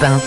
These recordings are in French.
Europe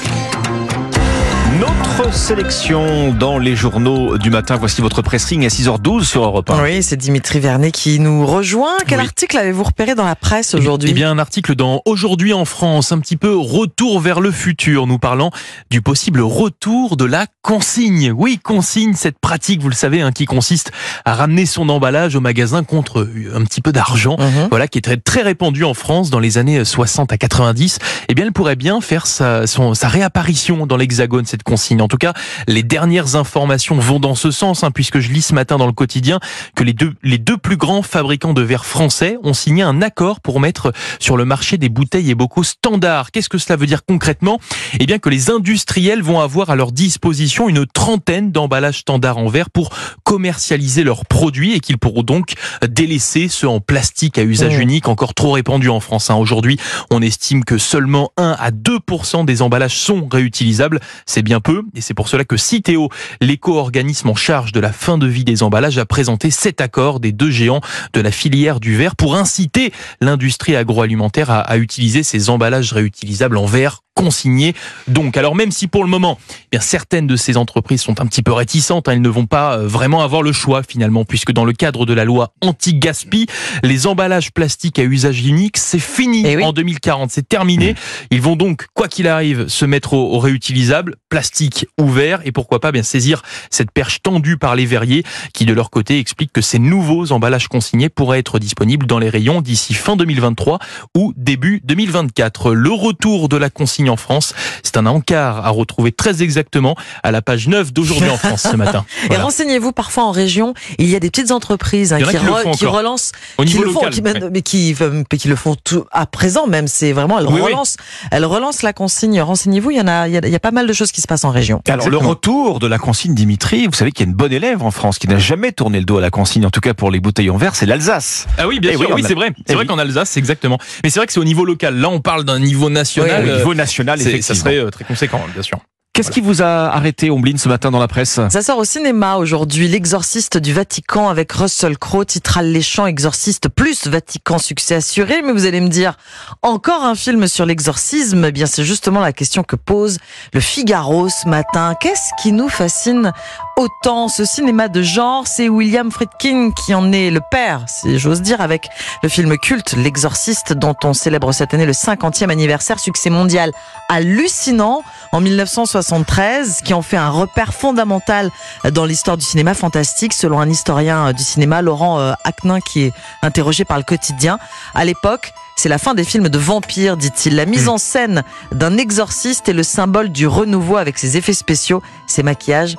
1. Notre sélection dans les journaux du matin. Voici votre pressing à 6h12 sur Europe 1. Oui, c'est Dimitri Vernet qui nous rejoint. Quel Oui. article avez-vous repéré dans la presse aujourd'hui Eh bien, un article dans Aujourd'hui en France, un petit peu retour vers le futur, nous parlant du possible retour de la consigne. Oui, consigne, cette pratique, vous le savez, hein, qui consiste à ramener son emballage au magasin contre un petit peu d'argent. Mhm. Voilà, qui est très, très répandue en France dans les années 60 à 90. Eh bien, elle pourrait bien faire sa, son- sa réapparition dans l'Hexagone, cette consigne. En tout cas, les dernières informations vont dans ce sens, hein, puisque je lis ce matin dans le quotidien que les deux, les deux plus grands fabricants de verre français ont signé un accord pour mettre sur le marché des bouteilles et bocaux standards. Qu'est-ce que cela veut dire concrètement? Eh bien, que les industriels vont avoir à leur disposition une trentaine d'emballages standards en verre pour commercialiser leurs produits et qu'ils pourront donc délaisser ceux en plastique à usage Mmh. unique encore trop répandus en France. hein. Aujourd'hui, on estime que seulement 1 à 2% des emballages sont réutilisables. C'est bien peu et c'est pour cela que Citeo, l'éco-organisme en charge de la fin de vie des emballages, a présenté cet accord des deux géants de la filière du verre pour inciter l'industrie agroalimentaire à, à utiliser ces emballages réutilisables en verre consignés. Donc, alors même si pour le moment, eh bien certaines de ces entreprises sont un petit peu réticentes, hein, elles ne vont pas euh, vraiment avoir le choix finalement, puisque dans le cadre de la loi anti-gaspi, les emballages plastiques à usage unique, c'est fini Eh oui. en 2040, c'est terminé. Ils vont donc, quoi qu'il arrive, se mettre au, au réutilisable, plastique ou verre, et pourquoi pas bien saisir cette perche tendue par les verriers, qui de leur côté expliquent que ces nouveaux emballages consignés pourraient être disponibles dans les rayons d'ici fin 2023 ou début 2024. Le retour de la consigne en France, c'est un encart à retrouver très exactement à la page 9 d'aujourd'hui en France ce matin. Et renseignez-vous, parfois en région, il y a des petites entreprises hein, qui, qui font qui relancent, Au qui le font, local. qui, ouais. mais qui, euh, qui le font tout à présent même. C'est vraiment, elles Oui, oui. relancent, elles relancent la consigne. Renseignez-vous, il y en a, il y a, il y a pas mal de choses qui se passent en région. Alors le retour de la consigne Dimitri, vous savez qu'il y a une bonne élève en France qui n'a jamais tourné le dos à la consigne, en tout cas pour les bouteilles en verre, c'est l'Alsace. Ah oui, bien Eh sûr, oui, oui, c'est vrai. Eh C'est vrai oui. qu'en Alsace, exactement. Mais c'est vrai que c'est au niveau local. Là, on parle d'un niveau national. Oui, Au euh, niveau national, c'est- ça serait euh, très conséquent, bien sûr. Qu'est-ce qui vous a arrêté, Omblin, ce matin dans la presse? Ça sort au cinéma aujourd'hui. L'exorciste du Vatican avec Russell Crowe, titre alléchant Exorciste plus Vatican succès assuré. Mais vous allez me dire, encore un film sur l'exorcisme? Eh bien, c'est justement la question que pose le Figaro ce matin. Qu'est-ce qui nous fascine autant ce cinéma de genre C'est William Friedkin qui en est le père, si j'ose dire, avec le film culte L'exorciste dont on célèbre cette année le 50e anniversaire, succès mondial hallucinant en 1973, qui en fait un repère fondamental dans l'histoire du cinéma fantastique, selon un historien du cinéma, Laurent euh, Aknin, qui est interrogé par le quotidien. À l'époque, c'est la fin des films de vampires, dit-il. La mise en scène d'un exorciste est le symbole du renouveau avec ses effets spéciaux, ses maquillages,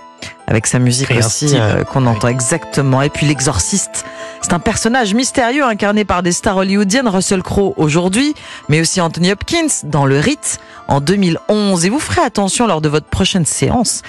avec sa musique aussi euh, qu'on entend exactement. Et puis l'exorciste, c'est un personnage mystérieux incarné par des stars hollywoodiennes, Russell Crowe aujourd'hui, mais aussi Anthony Hopkins dans Le Rite en 2011. Et vous ferez attention lors de votre prochaine séance.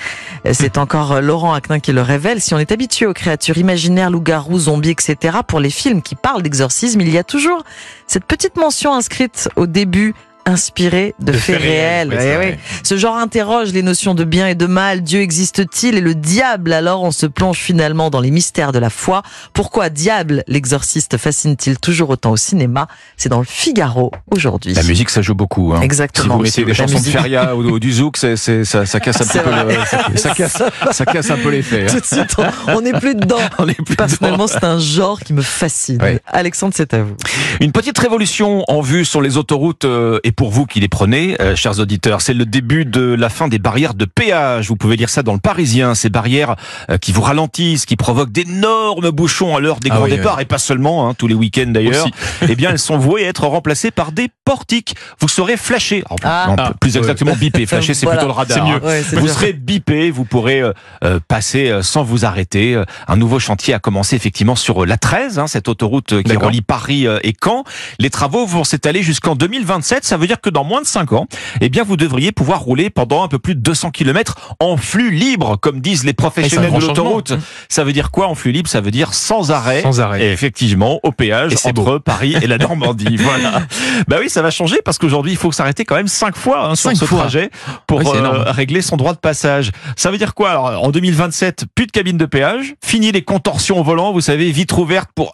Euh, C'est encore euh, Laurent Acnin qui le révèle. Si on est habitué aux créatures imaginaires, loups-garous, zombies, etc., pour les films qui parlent d'exorcisme, il y a toujours cette petite mention inscrite au début inspiré de, De faits faits réels, oui, Eh oui. Ce genre interroge les notions de bien et de mal. Dieu existe-t-il? Et le diable Alors on se plonge finalement dans les mystères de la foi. Pourquoi diable l'exorciste fascine-t-il toujours autant au cinéma? C'est dans le Figaro aujourd'hui. La musique, ça joue beaucoup. Hein. Si Exactement. vous mettez des chansons de. Feria ou, du Zouk, c'est, c'est- ça, ça casse un petit peu le, ça, ça casse, ça casse un peu l'effet. hein. Tout de suite, on- n'est plus dedans. On est plus Personnellement, c'est un genre qui me fascine. Alexandre, c'est à vous. Une petite révolution en vue sur les autoroutes euh, et pour vous qui les prenez, euh, chers auditeurs, c'est le début de la fin des barrières de péage. Vous pouvez lire ça dans le Parisien, ces barrières euh, qui vous ralentissent, qui provoquent d'énormes bouchons à l'heure des Ah grands oui, départs et pas seulement, hein, tous les week-ends d'ailleurs. Eh bien, elles sont vouées à être remplacées par des portiques. Vous serez flashé. Ah. non, Ah, plus ouais. exactement bipé. Flashé, c'est Voilà. plutôt le radar. C'est mieux. hein. Ouais, Vous bien. serez bipé, vous pourrez euh, euh, passer euh, sans vous arrêter. Un nouveau chantier a commencé effectivement sur euh, la 13, hein, cette autoroute qui relie Paris euh, et Caen. Les travaux vont s'étaler jusqu'en 2027. Ça veut dire que dans moins de 5 ans, eh bien, vous devriez pouvoir rouler pendant un peu plus de 200 km en flux libre, comme disent les professionnels de l'autoroute. Ça veut dire quoi en flux libre? Ça veut dire sans arrêt. Sans arrêt. Et effectivement, au péage Et entre Paris et la Normandie. voilà. Bah oui, ça va changer parce qu'aujourd'hui, il faut s'arrêter quand même cinq fois hein, sur Cinq ce fois. trajet pour euh, régler son droit de passage. Ça veut dire quoi? Alors, en 2027, plus de cabine de péage, fini les contorsions au volant, vous savez, vitre ouverte pour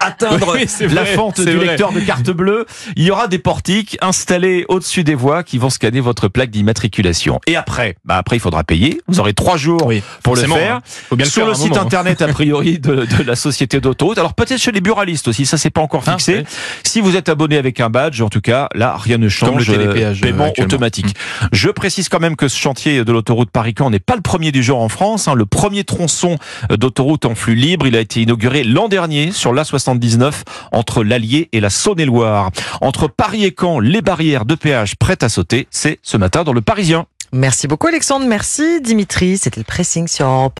atteindre Oui, la vrai, fente du vrai. lecteur de carte bleue, il y aura des portiques installés au-dessus des voies qui vont scanner votre plaque d'immatriculation. Et après, bah après il faudra payer. Vous aurez trois jours Oui, pour le faire. hein. Faut bien le sur faire le à un site moment, hein. internet a priori de, de la société d'autoroute. Alors peut-être chez les buralistes aussi, ça c'est pas encore Ah, fixé. ouais. Si vous êtes abonné avec un badge, en tout cas, là rien ne change. Comme le euh, paiement euh, actuellement. automatique. Je précise quand même que ce chantier de l'autoroute Paris-Caen n'est pas le premier du genre en France. hein. Le premier tronçon d'autoroute en flux libre, il a été inauguré l'an dernier sur l'A79 entre l'Allier et la Saône-et-Loire. Entre Paris et Caen, les barrières de péage prêtes à sauter, c'est ce matin dans le Parisien. Merci beaucoup Alexandre, merci Dimitri. C'était le pressing sur